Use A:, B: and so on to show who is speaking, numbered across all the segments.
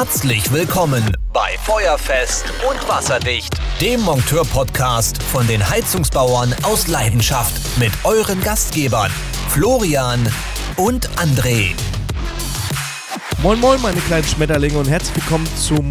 A: Herzlich willkommen bei Feuerfest und Wasserdicht, dem Monteur-Podcast von den Heizungsbauern aus Leidenschaft mit euren Gastgebern Florian und André.
B: Moin Moin, meine kleinen Schmetterlinge und herzlich willkommen zum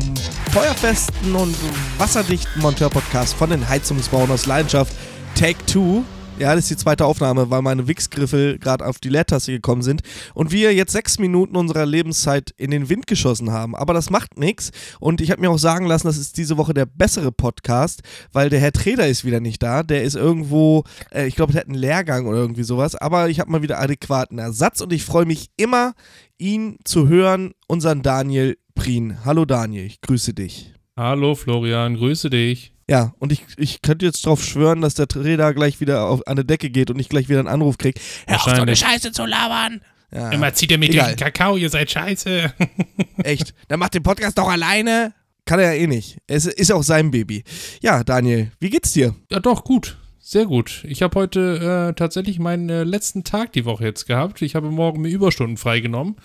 B: Feuerfesten und wasserdichten Monteur-Podcast von den Heizungsbauern aus Leidenschaft Take 2. Ja, das ist die zweite Aufnahme, weil meine Wichsgriffel gerade auf die Leertaste gekommen sind und wir jetzt sechs Minuten unserer Lebenszeit in den Wind geschossen haben. Aber das macht nichts und ich habe mir auch sagen lassen, das ist diese Woche der bessere Podcast, weil der Herr Treder ist wieder nicht da. Der ist irgendwo, äh, ich glaube, der hat einen Lehrgang oder irgendwie sowas, aber ich habe mal wieder adäquaten Ersatz und ich freue mich immer, ihn zu hören, unseren Daniel Prien. Hallo Daniel, ich grüße dich.
C: Hallo Florian, grüße dich.
B: Ja, und ich, ich könnte jetzt darauf schwören, dass der Trader gleich wieder auf, an die Decke geht und ich gleich wieder einen Anruf kriege.
C: Hör auf, so eine
D: Scheiße zu labern.
C: Ja. Immer zieht er mit
B: Egal.
C: dem Kakao, ihr seid scheiße.
B: Echt. Der macht den Podcast doch alleine. Kann er ja eh nicht. Es ist auch sein Baby. Ja, Daniel, wie geht's dir?
C: Ja, doch, gut. Sehr gut. Ich habe heute äh, tatsächlich meinen äh, letzten Tag die Woche jetzt gehabt. Ich habe morgen mir Überstunden freigenommen,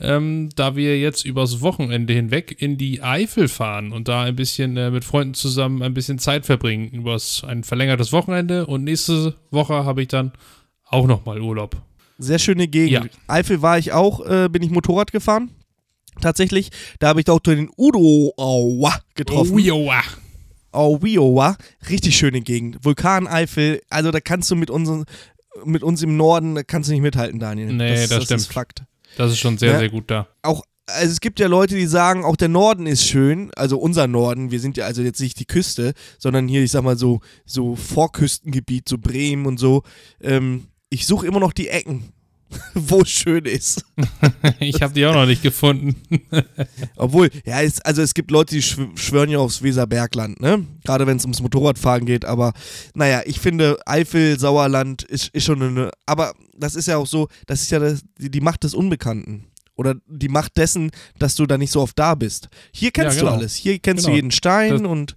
C: ähm, da wir jetzt übers Wochenende hinweg in die Eifel fahren und da ein bisschen äh, mit Freunden zusammen ein bisschen Zeit verbringen. Übers ein verlängertes Wochenende und nächste Woche habe ich dann auch nochmal Urlaub.
B: Sehr schöne Gegend.
C: Ja.
B: Eifel war ich auch, äh, bin ich Motorrad gefahren. Tatsächlich, da habe ich doch den Udo Aua getroffen.
C: Oh, joa.
B: Auwiowa, richtig schöne Gegend. Vulkan Eifel, also da kannst du mit uns, mit uns im Norden, da kannst du nicht mithalten, Daniel.
C: Nee, das stimmt.
B: ist Fakt.
C: Das ist schon sehr,
B: Ja.
C: sehr gut da.
B: Auch, also es gibt ja Leute, die sagen, auch der Norden ist schön, also unser Norden, wir sind ja also jetzt nicht die Küste, sondern hier, ich sag mal so, so Vorküstengebiet, so Bremen und so. Ähm, ich suche immer noch die Ecken, wo es schön ist.
C: Ich habe die auch noch nicht gefunden.
B: Obwohl, ja, es, also es gibt Leute, die schw schwören ja aufs Weserbergland, ne? Gerade wenn es ums Motorradfahren geht, aber naja, ich finde, Eifel, Sauerland ist, ist schon eine. Aber das ist ja auch so, das ist ja das, die, die Macht des Unbekannten. Oder die Macht dessen, dass du da nicht so oft da bist. Hier kennst
C: Ja,
B: du
C: genau.
B: alles. Hier kennst
C: Genau.
B: du jeden Stein
C: Das-
B: und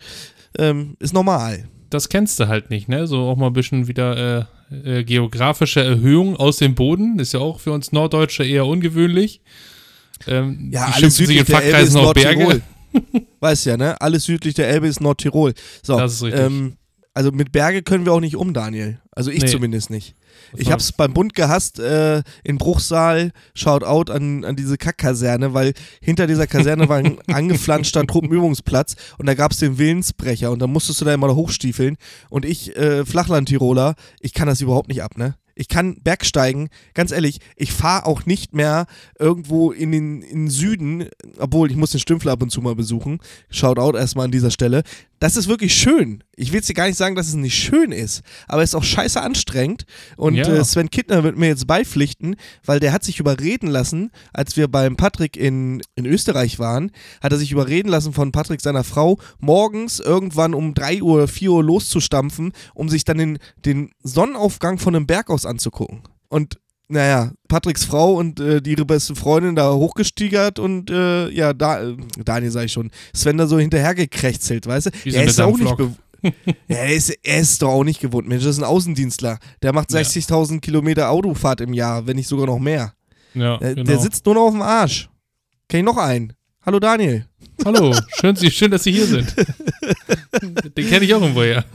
B: ähm, ist normal.
C: das kennst du halt nicht, ne? So auch mal ein bisschen wieder äh, äh, geografische Erhöhung aus dem Boden. Ist ja auch für uns Norddeutsche eher ungewöhnlich. Ähm,
B: Ja, alles südlich der Elbe ist. Nordtirol. weißt ja, ne? Alles südlich der Elbe ist Nordtirol. So,
C: Das ist richtig.
B: Ähm, also mit Berge können wir auch nicht um, Daniel. Also ich
C: Nee.
B: zumindest nicht. Ich hab's beim Bund gehasst, äh, in Bruchsal, Shoutout an, an diese Kackkaserne, weil hinter dieser Kaserne war ein angeflanschter Truppenübungsplatz und da gab's den Willensbrecher und da musstest du da immer hochstiefeln und ich, äh, Flachland-Tiroler, ich kann das überhaupt nicht ab, ne? Ich kann Bergsteigen, ganz ehrlich, ich fahre auch nicht mehr irgendwo in den, in den Süden, obwohl ich muss den Stümpfler ab und zu mal besuchen. Shoutout erstmal an dieser Stelle. Das ist wirklich schön. Ich will jetzt hier gar nicht sagen, dass es nicht schön ist, aber es ist auch scheiße anstrengend. Und
C: Ja.
B: äh, Sven Kittner wird mir jetzt beipflichten, weil der hat sich überreden lassen, als wir beim Patrick in, in Österreich waren, hat er sich überreden lassen von Patrick seiner Frau, morgens irgendwann um 3 Uhr oder 4 Uhr loszustampfen, um sich dann den, den Sonnenaufgang von einem Berg aus anzugucken. Und naja, Patricks Frau und äh, die ihre beste Freundin da hochgestigert und äh, ja, da, äh, Daniel sag ich schon, Sven da so hinterhergekrechzelt, weißt du?
C: Wie so
B: er ist auch nicht ja, er, ist, er ist doch auch nicht gewohnt, Mensch, das ist ein Außendienstler. Der macht
C: Ja.
B: 60.000 Kilometer Autofahrt im Jahr, wenn nicht sogar noch mehr.
C: ja,
B: Der,
C: genau.
B: der sitzt nur noch auf dem Arsch. Kenn ich noch einen. Hallo Daniel.
C: Hallo, schön, schön, dass Sie hier sind. Den kenne ich auch irgendwoher.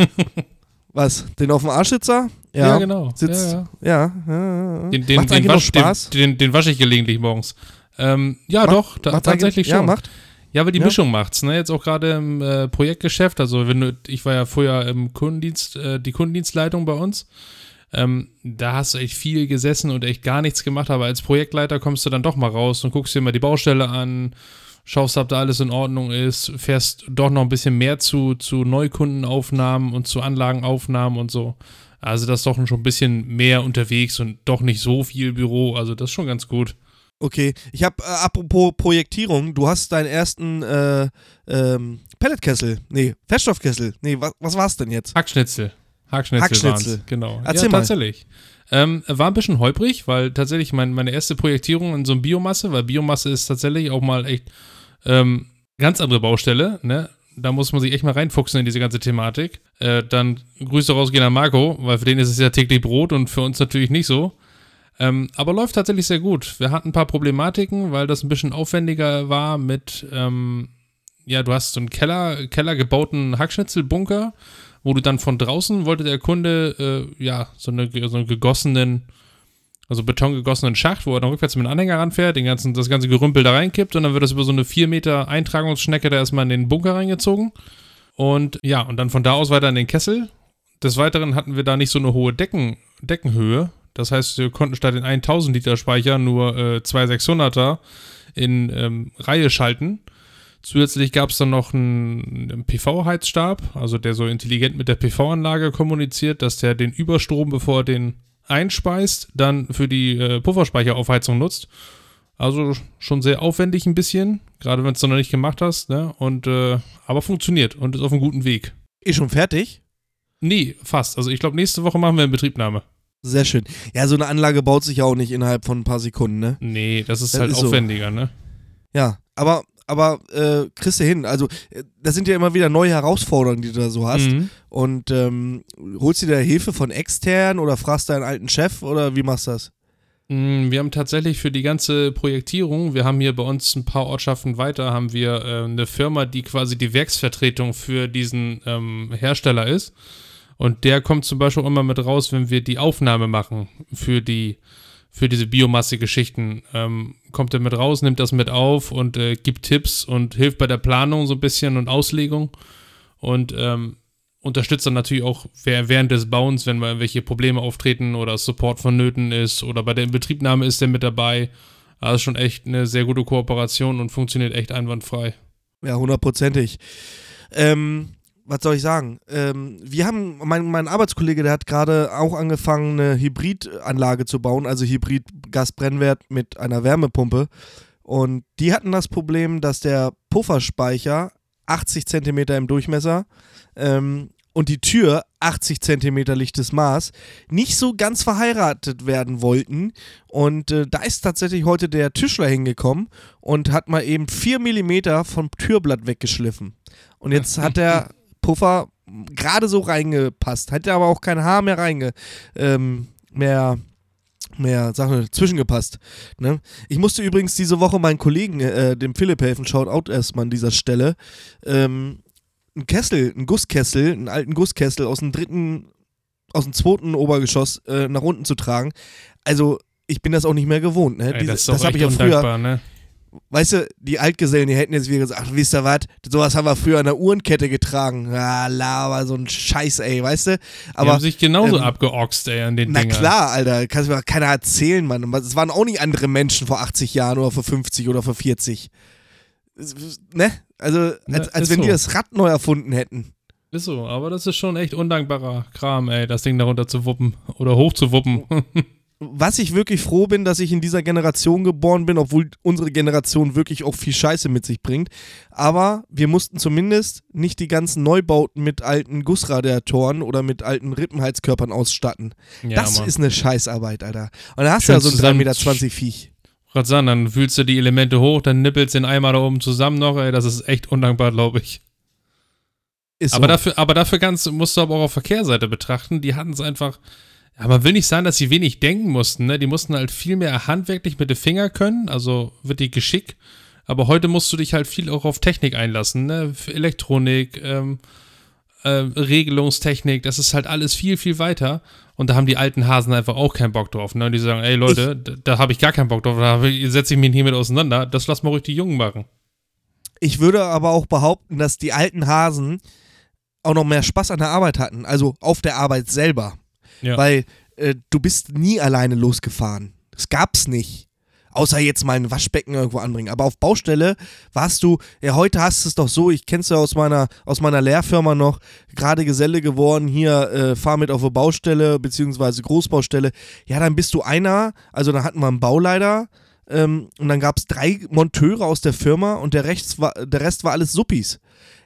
B: Was? Den auf dem Arschsitzer? Ja,
C: Ja, genau.
B: Sitzt,
C: Ja,
B: ja. ja.
C: Den, den, den, wasch,
B: Spaß?
C: Den, den, den wasche ich gelegentlich morgens. Ähm, ja,
B: Macht-
C: doch, ta
B: Macht's
C: tatsächlich schon.
B: Ja, macht.
C: Ja, aber die
B: Ja.
C: Mischung macht's, ne? Jetzt auch gerade im äh, Projektgeschäft. Also wenn du, ich war ja vorher im Kundendienst, äh, die Kundendienstleitung bei uns. Ähm, da hast du echt viel gesessen und echt gar nichts gemacht, aber als Projektleiter kommst du dann doch mal raus und guckst dir mal die Baustelle an, schaust, ob da alles in Ordnung ist, fährst doch noch ein bisschen mehr zu, zu Neukundenaufnahmen und zu Anlagenaufnahmen und so. Also das ist doch schon ein bisschen mehr unterwegs und doch nicht so viel Büro. Also das ist schon ganz gut.
B: Okay, ich habe, äh, apropos Projektierung, du hast deinen ersten äh, ähm, Pelletkessel, nee, Feststoffkessel, nee, was, was war's denn jetzt?
C: Hackschnitzel. Hackschnitzel,
B: Hackschnitzel.
C: genau.
B: Erzähl
C: ja,
B: mal.
C: tatsächlich. Ähm, war ein bisschen holprig, weil tatsächlich mein, meine erste Projektierung in so einem Biomasse, weil Biomasse ist tatsächlich auch mal echt ähm, ganz andere Baustelle, ne? Da muss man sich echt mal reinfuchsen in diese ganze Thematik. Äh, dann Grüße rausgehen an Marco, weil für den ist es ja täglich Brot und für uns natürlich nicht so. Ähm, aber läuft tatsächlich sehr gut. Wir hatten ein paar Problematiken, weil das ein bisschen aufwendiger war mit, ähm, ja, du hast so einen Keller, Keller gebauten Hackschnitzelbunker, wo du dann von draußen wollte der Kunde, äh, ja, so, eine, so einen gegossenen, also betongegossenen Schacht, wo er dann rückwärts mit dem Anhänger ranfährt, den ganzen, das ganze Gerümpel da reinkippt und dann wird das über so eine 4 Meter Eintragungsschnecke da erstmal in den Bunker reingezogen. Und ja, und dann von da aus weiter in den Kessel. Des Weiteren hatten wir da nicht so eine hohe Decken, Deckenhöhe. Das heißt, wir konnten statt den 1000 Liter Speicher nur äh, zwei 600er in ähm, Reihe schalten. Zusätzlich gab es dann noch einen, einen PV-Heizstab, also der so intelligent mit der PV-Anlage kommuniziert, dass der den Überstrom, bevor er den einspeist, dann für die äh, Pufferspeicheraufheizung nutzt. Also schon sehr aufwendig ein bisschen, gerade wenn du es noch nicht gemacht hast, ne? Und äh, aber funktioniert und ist auf einem guten Weg.
B: Ist schon fertig?
C: Nee, fast. Also ich glaube, nächste Woche machen wir eine Betriebnahme.
B: Sehr schön. Ja, so eine Anlage baut sich ja auch nicht innerhalb von ein paar Sekunden, ne?
C: Nee, das ist das halt ist aufwendiger, so. ne?
B: Ja, aber, aber äh, kriegst du hin. Also, äh, das sind ja immer wieder neue Herausforderungen, die du da so hast. Mhm. Und ähm, holst du dir Hilfe von extern oder fragst deinen alten Chef oder wie machst du das?
C: Mm, wir haben tatsächlich für die ganze Projektierung, wir haben hier bei uns ein paar Ortschaften weiter, haben wir äh, eine Firma, die quasi die Werksvertretung für diesen ähm, Hersteller ist. Und der kommt zum Beispiel immer mit raus, wenn wir die Aufnahme machen für die für diese Biomasse-Geschichten. Ähm, kommt er mit raus, nimmt das mit auf und äh, gibt Tipps und hilft bei der Planung so ein bisschen und Auslegung. Und ähm, unterstützt dann natürlich auch während des Bauens, wenn mal irgendwelche Probleme auftreten oder Support vonnöten ist oder bei der Inbetriebnahme ist er mit dabei. Also schon echt eine sehr gute Kooperation und funktioniert echt einwandfrei.
B: Ja, hundertprozentig. Ähm, was soll ich sagen? Ähm, wir haben, mein, mein Arbeitskollege, der hat gerade auch angefangen, eine Hybridanlage zu bauen, also Hybrid-Gasbrennwert mit einer Wärmepumpe. Und die hatten das Problem, dass der Pufferspeicher 80 cm im Durchmesser ähm, und die Tür 80 cm lichtes Maß nicht so ganz verheiratet werden wollten. Und äh, da ist tatsächlich heute der Tischler hingekommen und hat mal eben 4 mm vom Türblatt weggeschliffen. Und jetzt hat der Puffer gerade so reingepasst. Hätte aber auch kein Haar mehr reinge ähm, mehr mehr Sache zwischengepasst. Ne? Ich musste übrigens diese Woche meinen Kollegen, äh, dem Philipp helfen, schaut out erstmal an dieser Stelle. Ähm, ein Kessel, ein Gusskessel, einen alten Gusskessel aus dem dritten, aus dem zweiten Obergeschoss äh, nach unten zu tragen. Also, ich bin das auch nicht mehr gewohnt. Ne?
C: Ey, das, das habe ich ja früher. Ne?
B: Weißt du, die Altgesellen, die hätten jetzt wieder gesagt, ach, wisst ihr was, sowas haben wir früher an der Uhrenkette getragen. Ja, Lava, so ein Scheiß, ey, weißt du?
C: Aber, die haben sich genauso ähm, abgeoxt, ey, an den
B: na
C: Dingern.
B: Na klar, Alter, kannst mir keiner erzählen, Mann. Es waren auch nicht andere Menschen vor 80 Jahren oder vor 50 oder vor 40. Ne? Also, als, als wenn so. die das Rad neu erfunden hätten.
C: Ist so, aber das ist schon echt undankbarer Kram, ey, das Ding darunter zu wuppen oder hoch zu wuppen.
B: was ich wirklich froh bin, dass ich in dieser Generation geboren bin, obwohl unsere Generation wirklich auch viel Scheiße mit sich bringt. Aber wir mussten zumindest nicht die ganzen Neubauten mit alten Gussradiatoren oder mit alten Rippenheizkörpern ausstatten. Ja, das Mann. ist eine Scheißarbeit, Alter. Und da hast du ja so ein 3,20 Meter Viech.
C: Gerade sagen, dann fühlst du die Elemente hoch, dann nippelst den Eimer da oben zusammen noch, ey, das ist echt undankbar, glaube ich. Ist aber, so. dafür, aber dafür ganz, musst du aber auch auf Verkehrseite betrachten, die hatten es einfach ja, man will nicht sagen, dass sie wenig denken mussten. Ne? Die mussten halt viel mehr handwerklich mit den Fingern können, also wirklich Geschick. Aber heute musst du dich halt viel auch auf Technik einlassen, ne? Elektronik, ähm, äh, Regelungstechnik, das ist halt alles viel, viel weiter. Und da haben die alten Hasen einfach auch keinen Bock drauf. Ne? Und die sagen, ey Leute, ich, da, da habe ich gar keinen Bock drauf, da setze ich mich nicht mit auseinander. Das lass mal ruhig die Jungen machen.
B: Ich würde aber auch behaupten, dass die alten Hasen auch noch mehr Spaß an der Arbeit hatten, also auf der Arbeit selber. Ja. Weil äh, du bist nie alleine losgefahren. Das gab's nicht. Außer jetzt mal ein Waschbecken irgendwo anbringen. Aber auf Baustelle warst du, ja, heute hast du es doch so, ich kenn's ja aus meiner, aus meiner Lehrfirma noch, gerade Geselle geworden, hier, äh, fahr mit auf eine Baustelle, beziehungsweise Großbaustelle. Ja, dann bist du einer, also dann hatten wir einen Bauleiter, ähm, und dann gab es drei Monteure aus der Firma und der, Rechts war, der Rest war alles Suppis.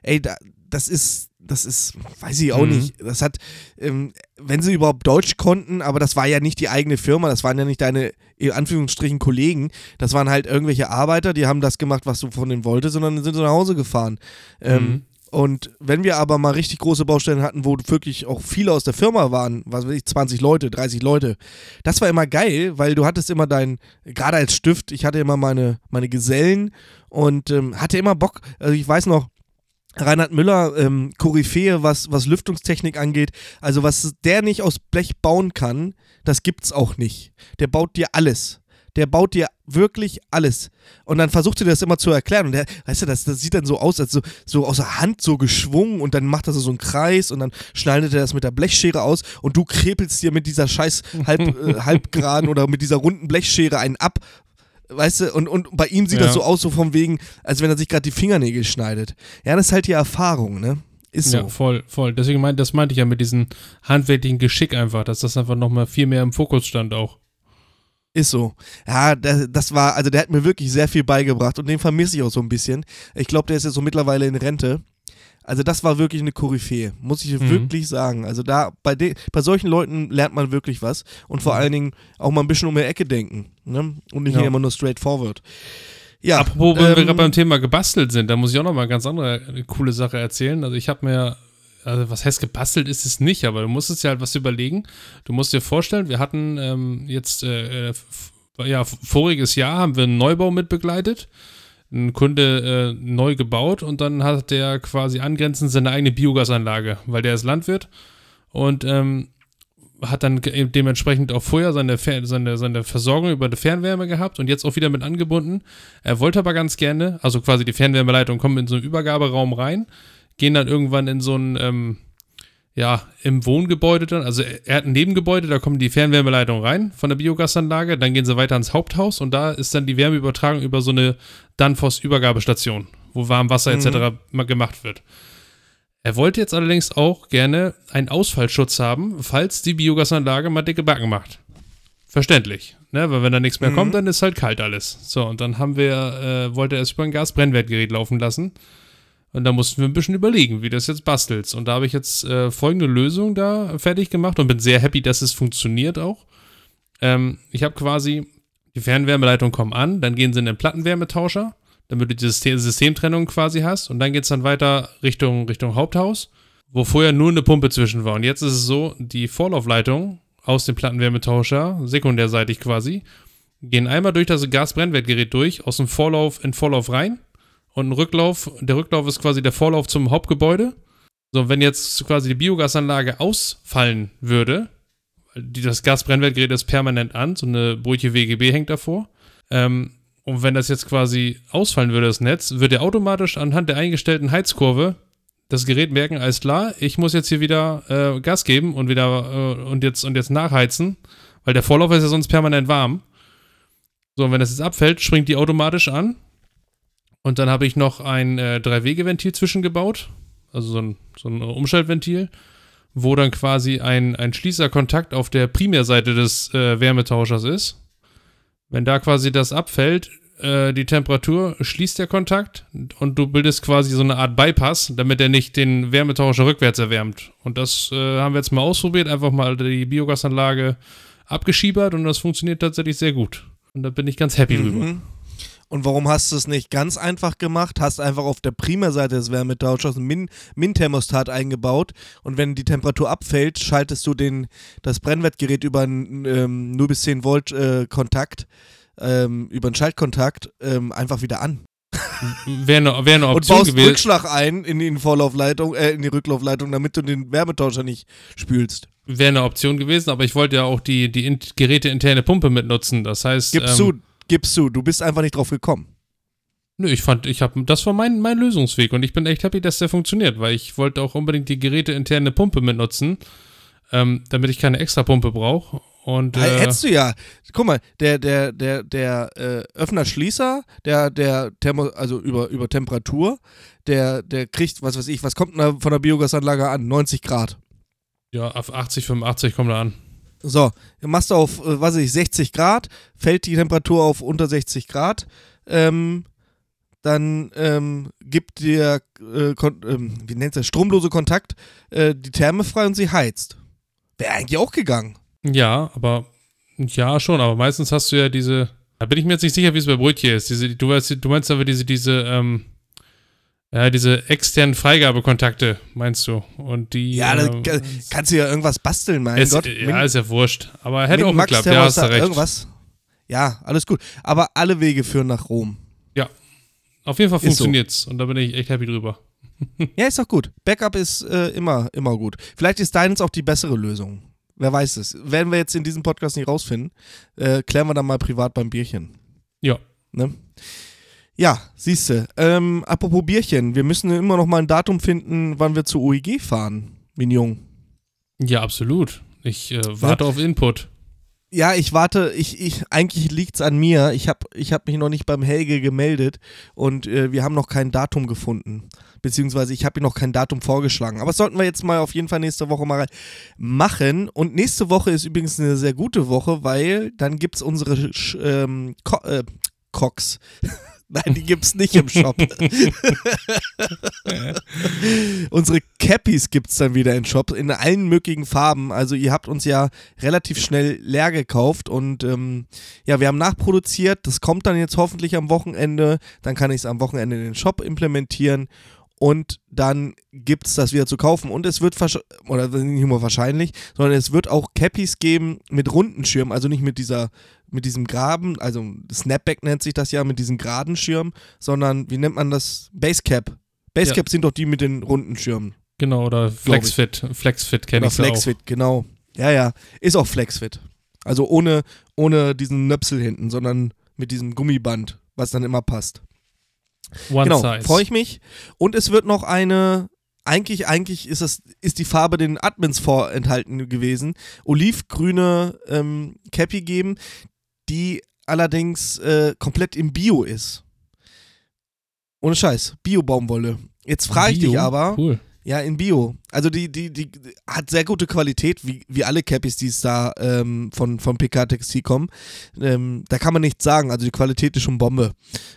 B: Ey, da, das ist, das ist, weiß ich auch mhm. nicht. Das hat, ähm, wenn sie überhaupt Deutsch konnten, aber das war ja nicht die eigene Firma, das waren ja nicht deine, in Anführungsstrichen, Kollegen. Das waren halt irgendwelche Arbeiter, die haben das gemacht, was du von denen wolltest, sondern sind sie nach Hause gefahren. Ähm, mhm. Und wenn wir aber mal richtig große Baustellen hatten, wo wirklich auch viele aus der Firma waren, was weiß ich, 20 Leute, 30 Leute, das war immer geil, weil du hattest immer dein, gerade als Stift, ich hatte immer meine, meine Gesellen und ähm, hatte immer Bock, also ich weiß noch, Reinhard Müller, ähm, Koryphäe, was, was Lüftungstechnik angeht. Also, was der nicht aus Blech bauen kann, das gibt's auch nicht. Der baut dir alles. Der baut dir wirklich alles. Und dann versucht er das immer zu erklären. Und der, weißt du, das, das sieht dann so aus, als so, so aus der Hand so geschwungen und dann macht er so einen Kreis und dann schneidet er das mit der Blechschere aus und du krepelst dir mit dieser scheiß halb, äh, halbgeraden oder mit dieser runden Blechschere einen ab, Weißt du, und, und bei ihm sieht ja. das so aus, so von wegen, als wenn er sich gerade die Fingernägel schneidet. Ja, das ist halt die Erfahrung, ne? Ist so. Ja,
C: voll, voll. Deswegen meint, das meinte ich ja mit diesem handwerklichen Geschick einfach, dass das einfach nochmal viel mehr im Fokus stand auch.
B: Ist so. Ja, das, das, war, also der hat mir wirklich sehr viel beigebracht und den vermisse ich auch so ein bisschen. Ich glaube, der ist jetzt so mittlerweile in Rente. Also das war wirklich eine Koryphäe, muss ich mhm. wirklich sagen. Also da, bei, de, bei solchen Leuten lernt man wirklich was und vor mhm. allen Dingen auch mal ein bisschen um die Ecke denken ne? und nicht ja. immer nur straightforward.
C: Ja, Apropos, wenn ähm, wir gerade beim Thema gebastelt sind, da muss ich auch noch mal eine ganz andere eine coole Sache erzählen. Also ich habe mir, also was heißt gebastelt ist es nicht, aber du musstest ja halt was überlegen. Du musst dir vorstellen, wir hatten ähm, jetzt, äh, äh ja, voriges Jahr haben wir einen Neubau mit begleitet ein Kunde äh, neu gebaut und dann hat der quasi angrenzend seine eigene Biogasanlage, weil der ist Landwirt und ähm, hat dann dementsprechend auch vorher seine, seine, seine Versorgung über die Fernwärme gehabt und jetzt auch wieder mit angebunden. Er wollte aber ganz gerne, also quasi die Fernwärmeleitung kommen in so einen Übergaberaum rein, gehen dann irgendwann in so einen ähm, ja, im Wohngebäude dann, also er hat ein Nebengebäude, da kommen die Fernwärmeleitungen rein von der Biogasanlage, dann gehen sie weiter ins Haupthaus und da ist dann die Wärmeübertragung über so eine Danfoss-Übergabestation, wo Warmwasser etc. Mhm. gemacht wird. Er wollte jetzt allerdings auch gerne einen Ausfallschutz haben, falls die Biogasanlage mal dicke Backen macht. Verständlich, ne? Weil wenn da nichts mehr mhm. kommt, dann ist halt kalt alles. So, und dann haben wir, äh, wollte er es über ein Gasbrennwertgerät laufen lassen. Und da mussten wir ein bisschen überlegen, wie das jetzt bastelt. Und da habe ich jetzt äh, folgende Lösung da fertig gemacht und bin sehr happy, dass es funktioniert auch. Ähm, ich habe quasi, die Fernwärmeleitungen kommen an, dann gehen sie in den Plattenwärmetauscher, damit du die System Systemtrennung quasi hast. Und dann geht es dann weiter Richtung, Richtung Haupthaus, wo vorher nur eine Pumpe zwischen war. Und jetzt ist es so, die Vorlaufleitungen aus dem Plattenwärmetauscher, sekundärseitig quasi, gehen einmal durch das Gasbrennwertgerät durch, aus dem Vorlauf in Vorlauf rein und ein Rücklauf, der Rücklauf ist quasi der Vorlauf zum Hauptgebäude. So, wenn jetzt quasi die Biogasanlage ausfallen würde, die, das Gasbrennwertgerät ist permanent an, so eine Brötchen WGB hängt davor. Ähm, und wenn das jetzt quasi ausfallen würde, das Netz, würde automatisch anhand der eingestellten Heizkurve das Gerät merken, alles klar, ich muss jetzt hier wieder äh, Gas geben und wieder äh, und jetzt und jetzt nachheizen, weil der Vorlauf ist ja sonst permanent warm. So, und wenn das jetzt abfällt, springt die automatisch an und dann habe ich noch ein äh, Drei-Wege-Ventil zwischengebaut, also so ein, so ein Umschaltventil, wo dann quasi ein, ein Schließerkontakt auf der Primärseite des äh, Wärmetauschers ist. Wenn da quasi das abfällt, äh, die Temperatur, schließt der Kontakt und du bildest quasi so eine Art Bypass, damit er nicht den Wärmetauscher rückwärts erwärmt. Und das äh, haben wir jetzt mal ausprobiert, einfach mal die Biogasanlage abgeschiebert und das funktioniert tatsächlich sehr gut. Und da bin ich ganz happy mhm. drüber.
B: Und warum hast du es nicht ganz einfach gemacht? Hast einfach auf der Primärseite des Wärmetauschers ein Min-Thermostat eingebaut und wenn die Temperatur abfällt, schaltest du den, das Brennwertgerät über einen ähm, 0 bis 10 Volt äh, Kontakt, ähm, über einen Schaltkontakt ähm, einfach wieder an.
C: Wäre eine, wär eine Option
B: und baust gewesen. Rückschlag ein in die Vorlaufleitung, äh, in die Rücklaufleitung, damit du den Wärmetauscher nicht spülst.
C: Wäre eine Option gewesen, aber ich wollte ja auch die, die geräteinterne Pumpe mitnutzen. Das heißt.
B: Gibst ähm, du, gibst du, du bist einfach nicht drauf gekommen.
C: Nö, ich fand, ich habe, das war mein, mein Lösungsweg und ich bin echt happy, dass der funktioniert, weil ich wollte auch unbedingt die Geräte interne Pumpe mitnutzen, ähm, damit ich keine extra Pumpe brauche. Und,
B: äh, Hättest du ja. Guck mal, der, der, der, der äh, Öffner-Schließer, der, der Thermo, also über, über Temperatur, der, der kriegt, was weiß ich, was kommt von der Biogasanlage an? 90 Grad.
C: Ja, auf 80, 85 kommt er an.
B: So, machst du auf, äh, weiß ich, 60 Grad, fällt die Temperatur auf unter 60 Grad, ähm, dann ähm, gibt dir, äh, ähm, wie nennt es stromlose Kontakt, äh, die Therme frei und sie heizt. Wäre eigentlich auch gegangen.
C: Ja, aber, ja, schon, aber meistens hast du ja diese, da bin ich mir jetzt nicht sicher, wie es bei Brötchen ist. Diese, du, weißt, du meinst aber diese, diese, ähm, Ja, diese externen Freigabekontakte, meinst du? Und die.
B: Ja, da
C: äh,
B: ka- kannst du ja irgendwas basteln, mein
C: ist,
B: Gott.
C: ja, ist ja wurscht. Aber hätte auch
B: Max
C: geklappt, ja, hast du recht.
B: Irgendwas. Ja, alles gut. Aber alle Wege führen nach Rom.
C: Ja. Auf jeden Fall
B: Ist so.
C: funktioniert's. Und da bin ich echt happy drüber.
B: Ja, ist doch gut. Backup ist äh, immer, immer gut. Vielleicht ist deins auch die bessere Lösung. Wer weiß es. Werden wir jetzt in diesem Podcast nicht rausfinden, äh, klären wir dann mal privat beim Bierchen.
C: Ja.
B: Ne? Ja, siehst du. Ähm, apropos Bierchen, wir müssen immer noch mal ein Datum finden, wann wir zur OEG fahren, Mignon.
C: Ja, absolut. Ich äh, warte auf Input.
B: Ja, ich warte, ich, ich, eigentlich liegt's an mir. Ich habe ich hab mich noch nicht beim Helge gemeldet und äh, wir haben noch kein Datum gefunden. Beziehungsweise ich habe ihm noch kein Datum vorgeschlagen. Aber das sollten wir jetzt mal auf jeden Fall nächste Woche mal machen. Und nächste Woche ist übrigens eine sehr gute Woche, weil dann gibt's unsere Sch- ähm, Co äh, Cox. Nein, die gibt's nicht im Shop. Unsere Cappies gibt's dann wieder im Shop in allen möglichen Farben. Also ihr habt uns ja relativ schnell leer gekauft und ähm, ja, wir haben nachproduziert. Das kommt dann jetzt hoffentlich am Wochenende. Dann kann ich es am Wochenende in den Shop implementieren und dann gibt's das wieder zu kaufen. Und es wird oder nicht nur wahrscheinlich, sondern es wird auch Cappies geben mit runden Schirmen, also nicht mit dieser mit diesem Graben, also Snapback nennt sich das ja, mit diesem geraden Schirm, sondern wie nennt man das? Basecap. Basecap sind doch die mit den runden Schirmen.
C: Genau, oder Flexfit. Flexfit kenne ich ja auch.
B: Flexfit, genau. Ja, ja. Ist auch Flexfit. Also ohne, ohne diesen Nöpsel hinten, sondern mit diesem Gummiband, was dann immer passt.
C: One
B: genau,
C: Size.
B: freue ich mich. Und es wird noch eine, eigentlich, eigentlich ist das, ist die Farbe den Admins vorenthalten gewesen, olivgrüne ähm, Cappy geben, die allerdings äh, komplett im Bio ist. Ohne Scheiß, Bio-Baumwolle. Jetzt frage ich dich
C: Bio?
B: aber,
C: Cool.
B: Ja, in Bio. Also die, die, die hat sehr gute Qualität, wie, wie alle Cappies, die es da ähm, von, von PK Textil kommen. Ähm, da kann man nichts sagen. Also die Qualität ist schon Bombe.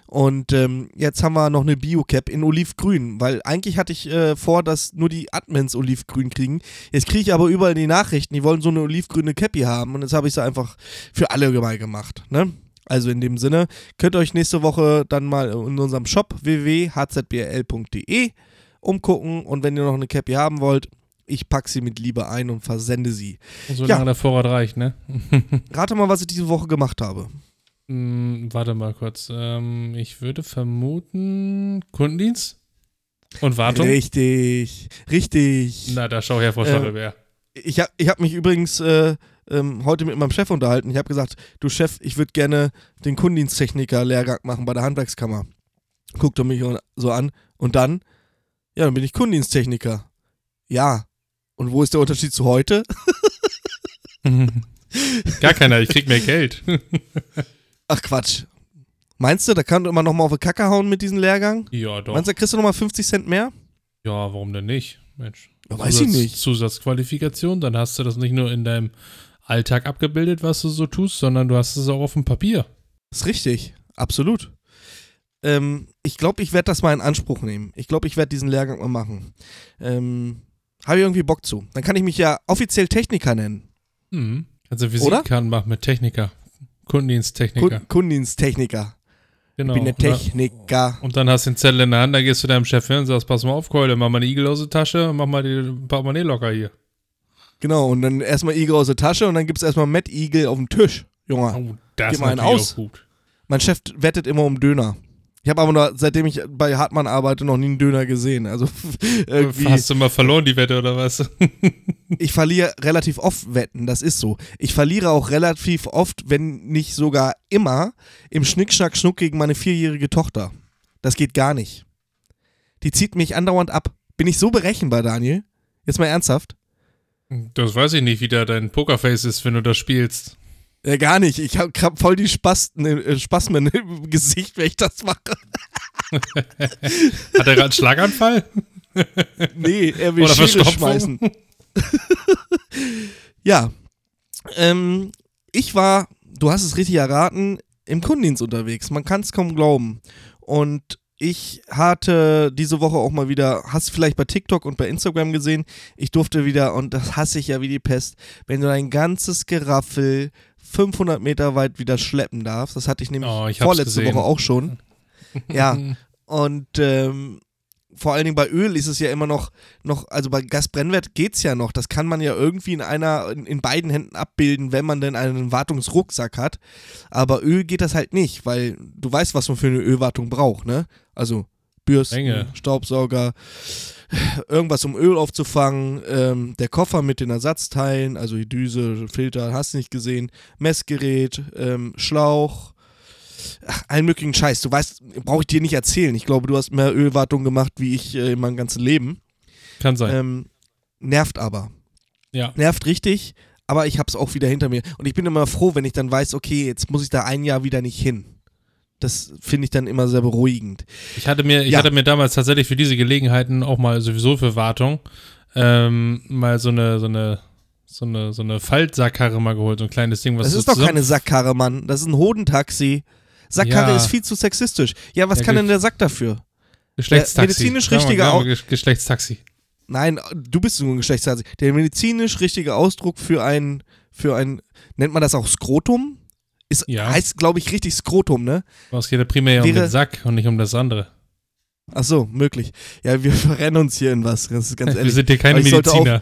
B: Und ähm, jetzt haben wir noch eine Bio-Cap in Olivgrün, weil eigentlich hatte ich äh, vor, dass nur die Admins Olivgrün kriegen. Jetzt kriege ich aber überall die Nachrichten, die wollen so eine olivgrüne Cappy haben und jetzt habe ich sie einfach für alle mal gemacht. Ne? Also in dem Sinne, könnt ihr euch nächste Woche dann mal in unserem Shop www.hzbl.de umgucken und wenn ihr noch eine Cappy haben wollt, ich packe sie mit Liebe ein und versende sie.
C: Solange
B: Ja.
C: der Vorrat reicht, ne?
B: Rate mal, was ich diese Woche gemacht habe.
C: Hm, warte mal kurz. Ähm, ich würde vermuten, Kundendienst und Wartung.
B: Richtig, richtig.
C: Na, da schau her, Frau
B: Äh,
C: Stachelbär.
B: Ich habe ich hab mich übrigens äh, ähm, heute mit meinem Chef unterhalten. Ich habe gesagt, du Chef, ich würde gerne den Kundendiensttechniker-Lehrgang machen bei der Handwerkskammer. Guckt er mich so an und dann, ja, dann bin ich Kundendiensttechniker. Ja. Und wo ist der Unterschied zu heute?
C: Gar keiner, ich krieg mehr Geld.
B: Ach Quatsch. Meinst du, da kann man nochmal auf die Kacke hauen mit diesem Lehrgang?
C: ja, doch.
B: Meinst du, da kriegst du nochmal 50 Cent mehr?
C: Ja, warum denn nicht? Mensch.
B: Ja, weiß ich nicht.
C: Zusatzqualifikation, dann hast du das nicht nur in deinem Alltag abgebildet, was du so tust, sondern du hast es auch auf dem Papier.
B: Ist richtig, absolut. Ähm, ich glaube, ich werde das mal in Anspruch nehmen. Ich glaube, ich werde diesen Lehrgang mal machen. Ähm, Habe ich irgendwie Bock zu. Dann kann ich mich ja offiziell Techniker nennen.
C: Mhm. Also? Visitenkarten machen mit Techniker. Kundendiensttechniker.
B: Kun Kundendiensttechniker.
C: genau.
B: Ich bin der
C: Und
B: Techniker.
C: Und dann hast du den Zettel in der Hand, dann gehst du deinem Chef hin und sagst, pass mal auf, Keule, mach mal eine Igel aus der Tasche, mach mal die Portemonnaie locker hier.
B: Genau, und dann erstmal Igel aus der Tasche und dann gibt es erstmal Matt Igel auf dem Tisch. Junge,
C: Oh, das ist
B: einen
C: natürlich
B: aus.
C: auch gut.
B: mein Chef wettet immer um Döner. Ich habe aber noch, seitdem ich bei Hartmann arbeite, noch nie einen Döner gesehen. Also irgendwie.
C: Hast du mal verloren, die Wette, oder was?
B: ich verliere relativ oft Wetten, das ist so. Ich verliere auch relativ oft, wenn nicht sogar immer, im Schnick, Schnack, Schnuck gegen meine vierjährige Tochter. Das geht gar nicht. Die zieht mich andauernd ab. Bin ich so berechenbar, Daniel? Jetzt mal ernsthaft?
C: Das weiß ich nicht, wie da dein Pokerface ist, wenn du das spielst.
B: Ja, gar nicht. Ich habe hab voll die Spasten, äh, Spasmen im Gesicht, wenn ich das mache.
C: Hat er gerade einen Schlaganfall?
B: Nee, er will
C: Oder
B: Schere schmeißen. ja. Ähm, ich war, du hast es richtig erraten, im Kundendienst unterwegs. Man kann es kaum glauben. Und ich hatte diese Woche auch mal wieder, hast du vielleicht bei TikTok und bei Instagram gesehen, ich durfte wieder, und das hasse ich ja wie die Pest, wenn du dein ganzes Geraffel 500 Meter weit wieder schleppen darfst. Das hatte ich nämlich
C: Oh, ich
B: vorletzte
C: gesehen.
B: Woche auch schon. Ja, und ähm, vor allen Dingen bei Öl ist es ja immer noch, noch also bei Gasbrennwert geht es ja noch. Das kann man ja irgendwie in einer, in, in, beiden Händen abbilden, wenn man denn einen Wartungsrucksack hat. Aber Öl geht das halt nicht, weil du weißt, was man für eine Ölwartung braucht, ne? Also Bürsten, Menge. Staubsauger, irgendwas um Öl aufzufangen, ähm, der Koffer mit den Ersatzteilen, also die Düse, Filter, hast du nicht gesehen, Messgerät, ähm, Schlauch, ach, allen möglichen Scheiß. Du weißt, brauche ich dir nicht erzählen. Ich glaube, du hast mehr Ölwartung gemacht, wie ich äh, in meinem ganzen Leben.
C: Kann sein.
B: Ähm, nervt aber.
C: Ja.
B: Nervt richtig, aber ich habe es auch wieder hinter mir. Und ich bin immer froh, wenn ich dann weiß, okay, jetzt muss ich da ein Jahr wieder nicht hin. Das finde ich dann immer sehr beruhigend.
C: Ich hatte mir, ich ja. hatte mir damals tatsächlich für diese Gelegenheiten auch mal sowieso für Wartung ähm, mal so eine, so eine, so eine, so eine Faltsackkarre mal geholt, so ein kleines Ding, was
B: Das
C: so
B: ist doch keine Sackkarre, Mann. Das ist ein Hodentaxi. Sackkarre
C: Ja.
B: ist viel zu sexistisch. Ja, was
C: Ja,
B: kann denn der Sack dafür?
C: Geschlechtstaxi.
B: Der medizinisch richtige
C: sagen
B: Au-
C: wir Ge- Geschlechtstaxi.
B: Nein, du bist nur ein Geschlechtstaxi. Der medizinisch richtige Ausdruck für ein, für ein, nennt man das auch Skrotum? Ist,
C: Ja.
B: Heißt, glaube ich, richtig Skrotum, ne?
C: Es geht ja primär ja um den Sack und nicht um das andere.
B: Ach so, möglich. Ja, wir verrennen uns hier in was. Das ist ganz
C: Wir
B: ehrlich.
C: sind hier keine
B: ich sollte
C: Mediziner.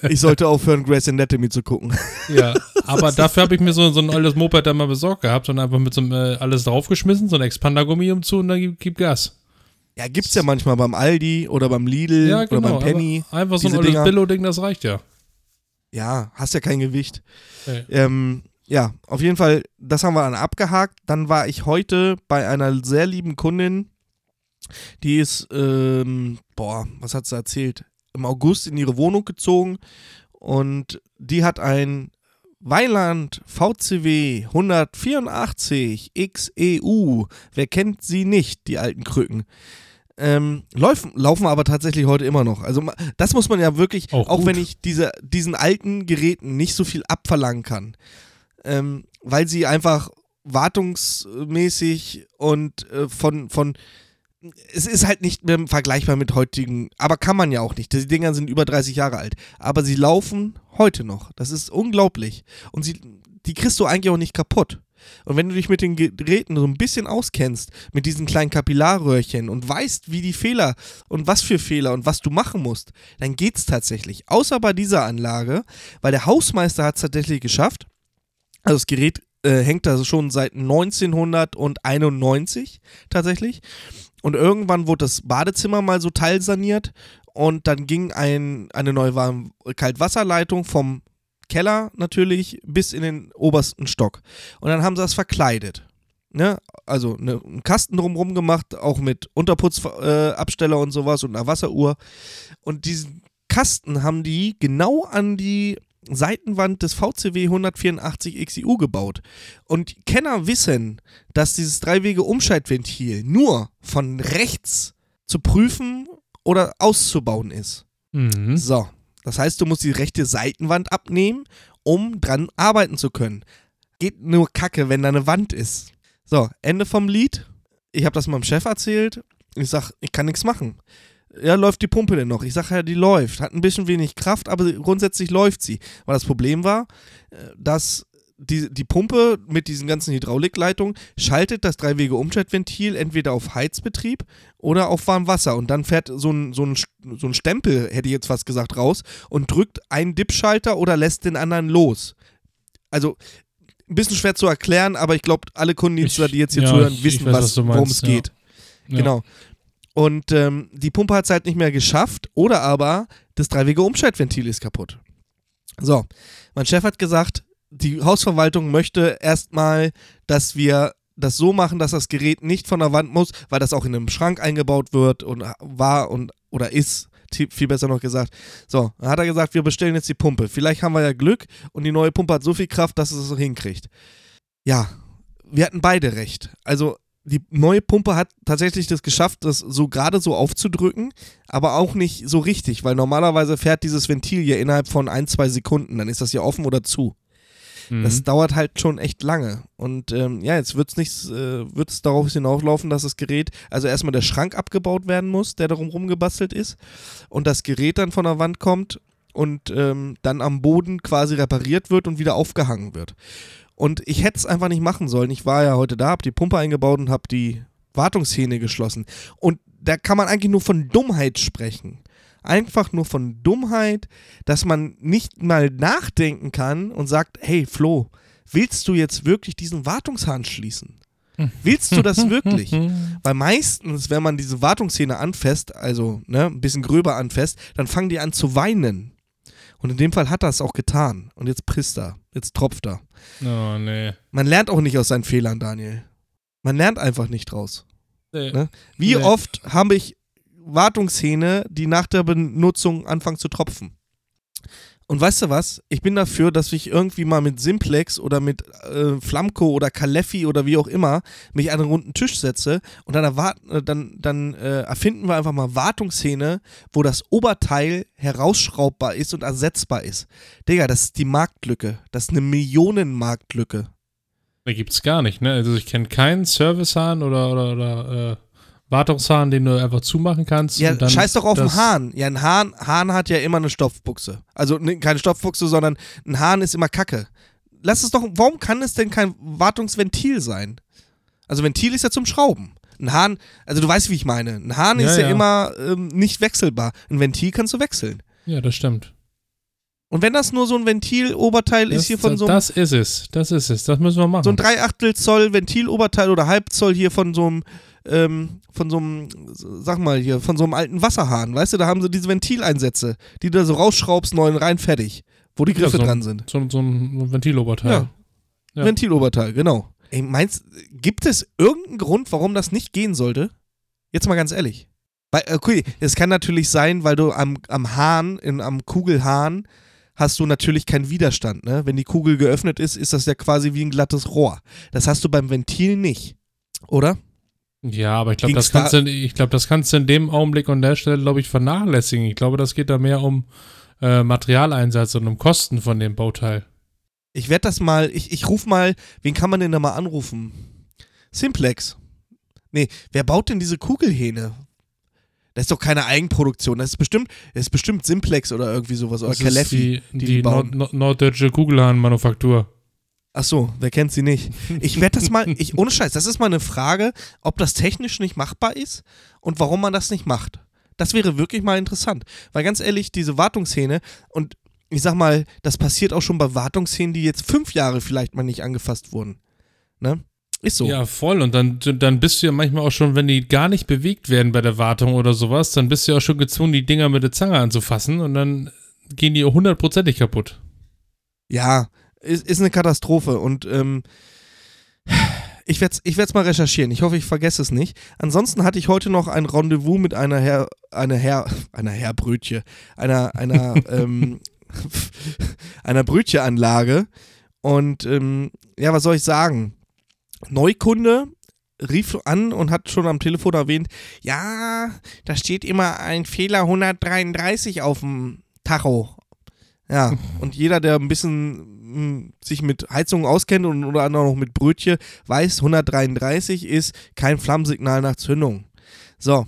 B: Ich sollte aufhören, Grey's Anatomy zu gucken.
C: ja, aber dafür habe ich mir so, so ein altes Moped da mal besorgt gehabt und einfach mit so einem, äh, alles draufgeschmissen, so ein Expandergummi umzu und dann gib, gib Gas.
B: Ja, gibt's ja manchmal beim Aldi oder beim Lidl
C: Ja, genau.
B: oder beim Penny.
C: aber Einfach so ein altes. Billo-Ding, das reicht ja.
B: Ja, hast ja kein Gewicht.
C: Nee.
B: Ähm, ja, auf jeden Fall, das haben wir dann abgehakt. Dann war ich heute bei einer sehr lieben Kundin, die ist, ähm, boah, was hat sie erzählt? Im August in ihre Wohnung gezogen und die hat ein Weiland VCW 184 XEU. Wer kennt sie nicht, die alten Krücken? Ähm, laufen, laufen aber tatsächlich heute immer noch. Also das muss man ja wirklich,
C: Auch
B: auch, wenn ich diese, diesen alten Geräten nicht so viel abverlangen kann, ähm, weil sie einfach wartungsmäßig und äh, von, von es ist halt nicht mehr vergleichbar mit heutigen, aber kann man ja auch nicht. Die Dinger sind über 30 Jahre alt. Aber sie laufen heute noch. Das ist unglaublich. Und sie, die kriegst du eigentlich auch nicht kaputt. Und wenn du dich mit den Geräten so ein bisschen auskennst, mit diesen kleinen Kapillarröhrchen und weißt, wie die Fehler und was für Fehler und was du machen musst, dann geht's tatsächlich. Außer bei dieser Anlage, weil der Hausmeister hat es tatsächlich geschafft. Also das Gerät äh, hängt da schon seit 1991 tatsächlich. Und irgendwann wurde das Badezimmer mal so teilsaniert und dann ging ein, eine neue Warm Kaltwasserleitung vom Keller natürlich bis in den obersten Stock. Und dann haben sie das verkleidet. Ne? Also ne, einen Kasten drumrum gemacht, auch mit Unterputzabsteller äh, und sowas und einer Wasseruhr. Und diesen Kasten haben die genau an die Seitenwand des VCW 184 XIU gebaut. Und Kenner wissen, dass dieses Dreiwege-Umschaltventil nur von rechts zu prüfen oder auszubauen ist.
C: Mhm.
B: So, das heißt, du musst die rechte Seitenwand abnehmen, um dran arbeiten zu können. Geht nur kacke, wenn da eine Wand ist. So, Ende vom Lied. Ich habe das meinem Chef erzählt. Ich sag, ich kann nichts machen. Ja, läuft die Pumpe denn noch? Ich sage ja, die läuft. Hat ein bisschen wenig Kraft, aber grundsätzlich läuft sie. Weil das Problem war, äh, dass die, die Pumpe mit diesen ganzen Hydraulikleitungen schaltet das Dreiwege-Umschaltventil entweder auf Heizbetrieb oder auf Warmwasser. Und dann fährt so ein, so, ein, so ein Stempel, hätte ich jetzt fast gesagt, raus und drückt einen Dipschalter oder lässt den anderen los. Also ein bisschen schwer zu erklären, aber ich glaube, alle Kundendienstler, die jetzt hier
C: ja,
B: zuhören,
C: ich-
B: wissen,
C: ich weiß,
B: was,
C: was
B: worum es
C: ja.
B: geht.
C: Ja.
B: Genau. Und ähm, die Pumpe hat es halt nicht mehr geschafft oder aber das Dreiwege-Umschaltventil ist kaputt. So, mein Chef hat gesagt, die Hausverwaltung möchte erstmal, dass wir das so machen, dass das Gerät nicht von der Wand muss, weil das auch in einem Schrank eingebaut wird und war und oder ist, viel besser noch gesagt. So, dann hat er gesagt, wir bestellen jetzt die Pumpe. Vielleicht haben wir ja Glück und die neue Pumpe hat so viel Kraft, dass es es hinkriegt. Ja, wir hatten beide recht. Also die neue Pumpe hat tatsächlich das geschafft, das so gerade so aufzudrücken, aber auch nicht so richtig, weil normalerweise fährt dieses Ventil ja innerhalb von ein, zwei Sekunden, dann ist das ja offen oder zu.
C: Mhm.
B: Das dauert halt schon echt lange. Und ähm, ja, jetzt wird es äh, darauf hinauslaufen, dass das Gerät, also erstmal der Schrank abgebaut werden muss, der darum rumgebastelt ist, und das Gerät dann von der Wand kommt und ähm, dann am Boden quasi repariert wird und wieder aufgehangen wird. Und ich hätte es einfach nicht machen sollen. Ich war ja heute da, habe die Pumpe eingebaut und habe die Wartungshähne geschlossen. Und da kann man eigentlich nur von Dummheit sprechen. Einfach nur von Dummheit, dass man nicht mal nachdenken kann und sagt, hey Flo, willst du jetzt wirklich diesen Wartungshahn schließen? Willst du das wirklich? Weil meistens, wenn man diese Wartungsszene anfasst, also ne, ein bisschen gröber anfasst, dann fangen die an zu weinen. Und in dem Fall hat er es auch getan. Und jetzt pisst er. Jetzt tropft er.
C: Oh, nee.
B: Man lernt auch nicht aus seinen Fehlern, Daniel. Man lernt einfach nicht draus.
C: nee.
B: Ne? Wie
C: Nee.
B: oft habe ich Wartungshähne, die nach der Benutzung anfangen zu tropfen? Und weißt du was? Ich bin dafür, dass ich irgendwie mal mit Simplex oder mit äh, Flamco oder Caleffi oder wie auch immer mich an einen runden Tisch setze und dann, erwarten, äh, dann, dann äh, erfinden wir einfach mal Wartungshähne, wo das Oberteil herausschraubbar ist und ersetzbar ist. Digga, das ist die Marktlücke. Das ist eine Millionenmarktlücke.
C: Da gibt's gar nicht, ne? Also ich kenne keinen Servicehahn oder, oder, oder äh, Wartungshahn, den du einfach zumachen kannst.
B: Ja,
C: und dann
B: scheiß doch auf den Hahn. Ja, ein Hahn, Hahn hat ja immer eine Stoffbuchse. Also ne, keine Stoffbuchse, sondern ein Hahn ist immer Kacke. Lass es doch, warum kann es denn kein Wartungsventil sein? Also Ventil ist ja zum Schrauben. Ein Hahn, also du weißt, wie ich meine. Ein Hahn
C: Ja,
B: ist ja,
C: ja.
B: immer ähm, nicht wechselbar. Ein Ventil kannst du wechseln.
C: Ja, das stimmt.
B: Und wenn das nur so ein Ventil-Oberteil
C: Das,
B: ist hier von so einem
C: das ist es. Das ist es. Das müssen wir machen.
B: so ein Dreiachtel Zoll Ventiloberteil oder Halbzoll hier von so einem, ähm, von so einem, sag mal hier, von so einem alten Wasserhahn, weißt du, da haben sie diese Ventileinsätze, die du da so rausschraubst, neu und rein fertig, wo die
C: Ja,
B: Griffe
C: so ein-
B: dran sind.
C: so, so ein Ventiloberteil.
B: Ja.
C: Ja.
B: Ventiloberteil, genau. Ey, meinst, gibt es irgendeinen Grund, warum das nicht gehen sollte? Jetzt mal ganz ehrlich. Weil, okay, es kann natürlich sein, weil du am, am Hahn, in, am Kugelhahn, hast du natürlich keinen Widerstand. Ne? Wenn die Kugel geöffnet ist, ist das ja quasi wie ein glattes Rohr. Das hast du beim Ventil nicht. Oder?
C: Ja, aber ich glaube, das, kannst du- ich glaub, das kannst du in dem Augenblick und der Stelle, glaube ich, vernachlässigen. Ich glaube, das geht da mehr um äh, Materialeinsatz und um Kosten von dem Bauteil.
B: Ich werde das mal, ich, ich ruf mal, wen kann man denn da mal anrufen? Simplex. Nee, wer baut denn diese Kugelhähne? Das ist doch keine Eigenproduktion. Das ist bestimmt, das ist bestimmt Simplex oder irgendwie sowas. Oder
C: Das ist
B: Caleffi.
C: die,
B: die
C: die. Nord, nord, norddeutsche Kugelhahn-Manufaktur.
B: Ach so, wer kennt sie nicht? Ich werde das mal, ich, ohne Scheiß, das ist mal eine Frage, ob das technisch nicht machbar ist und warum man das nicht macht. Das wäre wirklich mal interessant. Weil ganz ehrlich, diese Wartungshähne und ich sag mal, das passiert auch schon bei Wartungshähnen, die jetzt fünf Jahre vielleicht mal nicht angefasst wurden. Ne? Ist so.
C: Ja, voll. Und dann, dann bist du ja manchmal auch schon, wenn die gar nicht bewegt werden bei der Wartung oder sowas, dann bist du ja auch schon gezwungen, die Dinger mit der Zange anzufassen und dann gehen die hundertprozentig kaputt.
B: Ja, ist, ist eine Katastrophe und ähm, ich werde es ich werd's mal recherchieren. Ich hoffe, ich vergesse es nicht. Ansonsten hatte ich heute noch ein Rendezvous mit einer Herr, einer Herr, einer Herrbrötche, einer, einer, ähm, einer Brötchenanlage. Und ähm, ja, was soll ich sagen? Neukunde rief an und hat schon am Telefon erwähnt, ja, da steht immer ein Fehler 133 auf dem Tacho. Ja, und jeder, der ein bisschen mh, sich mit Heizungen auskennt und oder anderem noch mit Brötchen, weiß, 133 ist kein Flammsignal nach Zündung. So.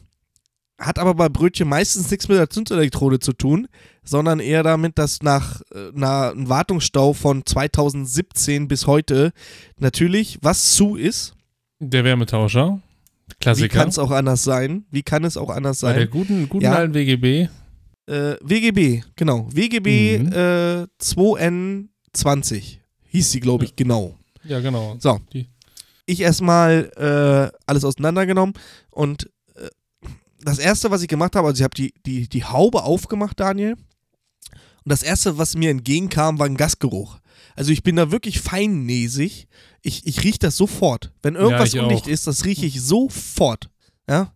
B: Hat aber bei Brötchen meistens nichts mit der Zündselektrode zu tun, sondern eher damit, dass nach äh, einer, einem Wartungsstau von 2017 bis heute natürlich was zu ist.
C: Der Wärmetauscher.
B: Wie
C: Klassiker.
B: kann es auch anders sein? Wie kann es auch anders
C: Bei der
B: sein?
C: guten, guten
B: Ja.
C: alten WGB.
B: Äh, WGB, genau. WGB
C: Mhm.
B: äh, 2N20 hieß sie, glaube ich, genau.
C: Ja, genau.
B: So.
C: Die-
B: Ich erstmal äh, alles auseinandergenommen und äh, das erste, was ich gemacht habe, also ich habe die, die, die Haube aufgemacht, Daniel. Und das erste, was mir entgegenkam, war ein Gasgeruch. Also ich bin da wirklich feinnäsig. Ich, ich rieche das sofort. Wenn irgendwas
C: ich
B: undicht
C: auch.
B: ist, das rieche ich sofort. Ja.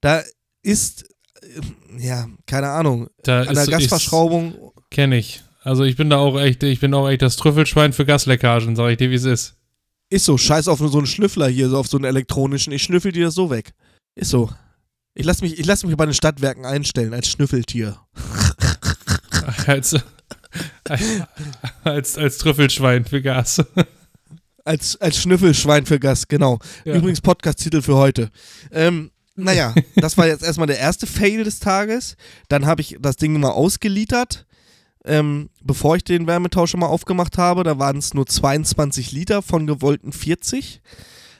B: Da ist, äh, ja, keine Ahnung,
C: Da
B: an der
C: ist,
B: Gasverschraubung.
C: Kenne ich. Also ich bin da auch echt, ich bin auch echt das Trüffelschwein für Gasleckagen, sag ich dir, wie es ist.
B: Ist so, scheiß auf so einen Schnüffler hier, so auf so einen elektronischen. Ich schnüffel dir das so weg. Ist so. Ich lasse mich, ich lass mich bei den Stadtwerken einstellen als Schnüffeltier.
C: Als, als, als Trüffelschwein für Gas.
B: Als, als Schnüffelschwein für Gas, genau.
C: Ja.
B: Übrigens Podcast-Titel für heute. Ähm, naja, das war jetzt erstmal der erste Fail des Tages. Dann habe ich das Ding mal ausgeliefert. Ähm, bevor ich den Wärmetauscher mal aufgemacht habe, da waren es nur 22 Liter von gewollten 40.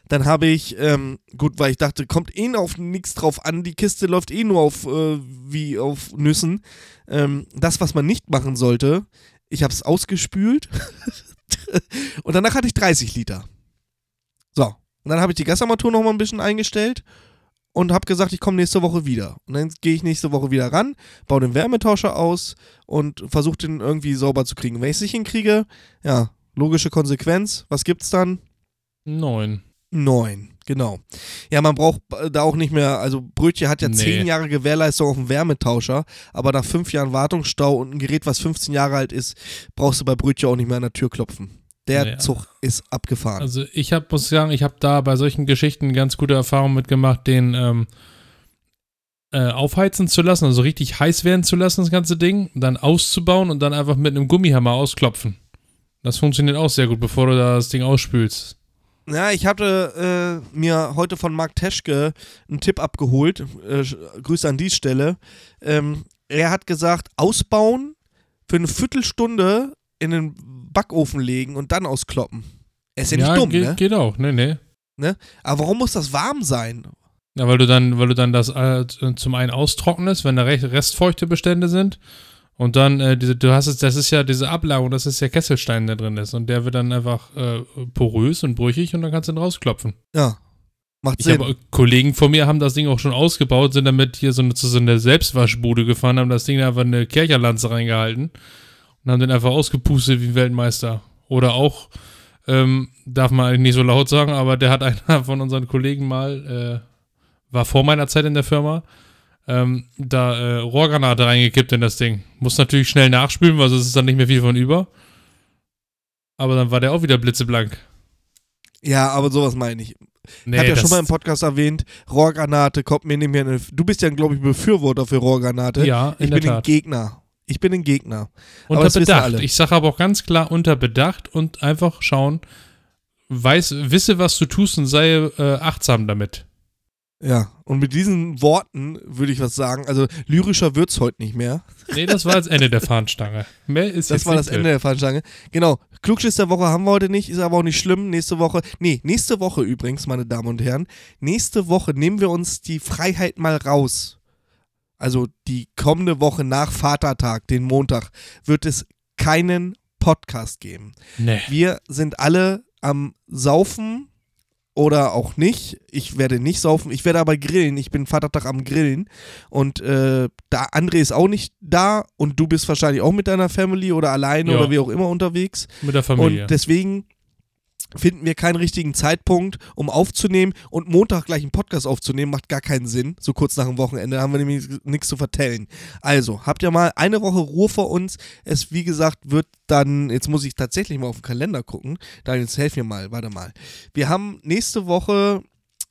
B: Dann habe ich, ähm, gut, weil ich dachte, kommt eh auf nichts drauf an, die Kiste läuft eh nur auf, äh, wie auf Nüssen. Ähm, das, was man nicht machen sollte, ich habe es ausgespült und danach hatte ich 30 Liter. So, und dann habe ich die Gasarmatur noch mal ein bisschen eingestellt und habe gesagt, ich komme nächste Woche wieder. Und dann gehe ich nächste Woche wieder ran, baue den Wärmetauscher aus und versuche den irgendwie sauber zu kriegen. Wenn ich es nicht hinkriege, ja, logische Konsequenz, was gibt's dann?
C: Neun.
B: Neun, genau. Ja, man braucht da auch nicht mehr, also Brötchen hat ja
C: Nee.
B: zehn Jahre Gewährleistung auf dem Wärmetauscher, aber nach fünf Jahren Wartungsstau und ein Gerät, was 15 Jahre alt ist, brauchst du bei Brötchen auch nicht mehr an der Tür klopfen. Der
C: Nee,
B: Zug ist abgefahren.
C: Also ich habe, muss sagen, ich habe da bei solchen Geschichten ganz gute Erfahrungen mitgemacht, den ähm, äh, aufheizen zu lassen, also richtig heiß werden zu lassen, das ganze Ding, dann auszubauen und dann einfach mit einem Gummihammer ausklopfen. Das funktioniert auch sehr gut, bevor du da das Ding ausspülst.
B: Ja, ich hatte äh, mir heute von Marc Teschke einen Tipp abgeholt. Äh, Grüße an die Stelle. Ähm, er hat gesagt, ausbauen, für eine Viertelstunde in den Backofen legen und dann auskloppen. Er ist ja nicht dumm,
C: geht,
B: ne?
C: geht auch, ne, ne.
B: Aber warum muss das warm sein?
C: Ja, weil du dann, weil du dann das äh, zum einen austrocknest, wenn da restfeuchte Bestände sind. Und dann, äh, diese, du hast es, das ist ja diese Ablagerung, das ist ja Kesselstein, der drin ist. Und der wird dann einfach äh, porös und brüchig und dann kannst du ihn rausklopfen.
B: Ja, macht
C: Ich
B: Sinn.
C: habe Kollegen von mir haben das Ding auch schon ausgebaut, sind damit hier so eine, zu so einer Selbstwaschbude gefahren, haben das Ding einfach in eine Kercherlanze reingehalten und haben den einfach ausgepustet wie ein Weltmeister. Oder auch, ähm, darf man eigentlich nicht so laut sagen, aber der hat einer von unseren Kollegen mal, äh, war vor meiner Zeit in der Firma, ähm, da äh, Rohrgranate reingekippt in das Ding. Muss natürlich schnell nachspülen, weil sonst ist dann nicht mehr viel von über. Aber dann war der auch wieder blitzeblank.
B: ja, aber sowas meine ich.
C: Nee,
B: ich habe ja schon mal im Podcast erwähnt, Rohrgranate kommt mir nicht mehr. in den- Du bist ja, glaube ich, Befürworter für Rohrgranate.
C: Ja, in
B: ich
C: der
B: bin ein
C: Tat.
B: Gegner. Ich bin ein Gegner. Aber
C: Unter
B: wissen
C: Bedacht. Ich sage aber auch ganz klar unter Bedacht und einfach schauen, weiß, wisse, was du tust und sei äh, achtsam damit.
B: Ja, und mit diesen Worten würde ich was sagen. Also lyrischer wird's heute nicht mehr.
C: Nee, das war das Ende der Fahnenstange. Mehr ist
B: Das
C: jetzt
B: war das. Ende der Fahnenstange. Genau. Klugschiss der Woche haben wir heute nicht, ist aber auch nicht schlimm. Nächste Woche, nee, nächste Woche übrigens, meine Damen und Herren, nächste Woche nehmen wir uns die Freiheit mal raus. Also die kommende Woche nach Vatertag, den Montag, wird es keinen Podcast geben.
C: Nee.
B: Wir sind alle am Saufen oder auch nicht. Ich werde nicht saufen, ich werde aber grillen. Ich bin Vatertag am Grillen. Und äh, da André ist auch nicht da und du bist wahrscheinlich auch mit deiner Family oder alleine
C: Ja.
B: oder wie auch immer unterwegs.
C: Mit der Familie.
B: Und deswegen finden wir keinen richtigen Zeitpunkt, um aufzunehmen. Und Montag gleich einen Podcast aufzunehmen, macht gar keinen Sinn. So kurz nach dem Wochenende haben wir nämlich nichts zu vertellen. Also, habt ihr mal eine Woche Ruhe vor uns. Es, wie gesagt, wird dann, jetzt muss ich tatsächlich mal auf den Kalender gucken. Daniel, jetzt helf mir mal, warte mal. Wir haben nächste Woche,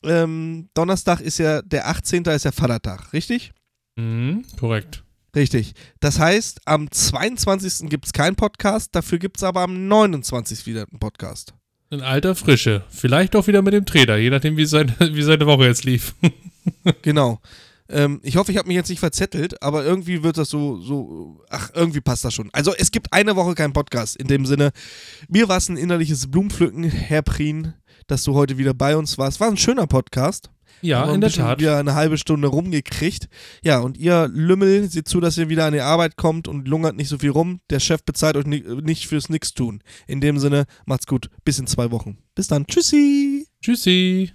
B: ähm, Donnerstag ist ja, der 18. ist ja Vatertag, richtig?
C: mhm, korrekt.
B: Richtig. Das heißt, am 22. gibt es keinen Podcast, dafür gibt es aber am 29. wieder einen Podcast.
C: In alter Frische. Vielleicht auch wieder mit dem Trainer, je nachdem, wie seine, wie seine Woche jetzt lief.
B: Genau. Ähm, ich hoffe, ich habe mich jetzt nicht verzettelt, aber irgendwie wird das so, so, ach, irgendwie passt das schon. Also es gibt eine Woche keinen Podcast. In dem Sinne, mir war es ein innerliches Blumenpflücken, Herr Prien, dass du heute wieder bei uns warst. War ein schöner Podcast.
C: Ja,
B: Haben wir
C: in der Tat.
B: Wieder eine halbe Stunde rumgekriegt. Ja, und ihr Lümmel, seht zu, dass ihr wieder an die Arbeit kommt und lungert nicht so viel rum. Der Chef bezahlt euch ni nicht fürs Nix tun. In dem Sinne, macht's gut. Bis in zwei Wochen. Bis dann. Tschüssi.
C: Tschüssi.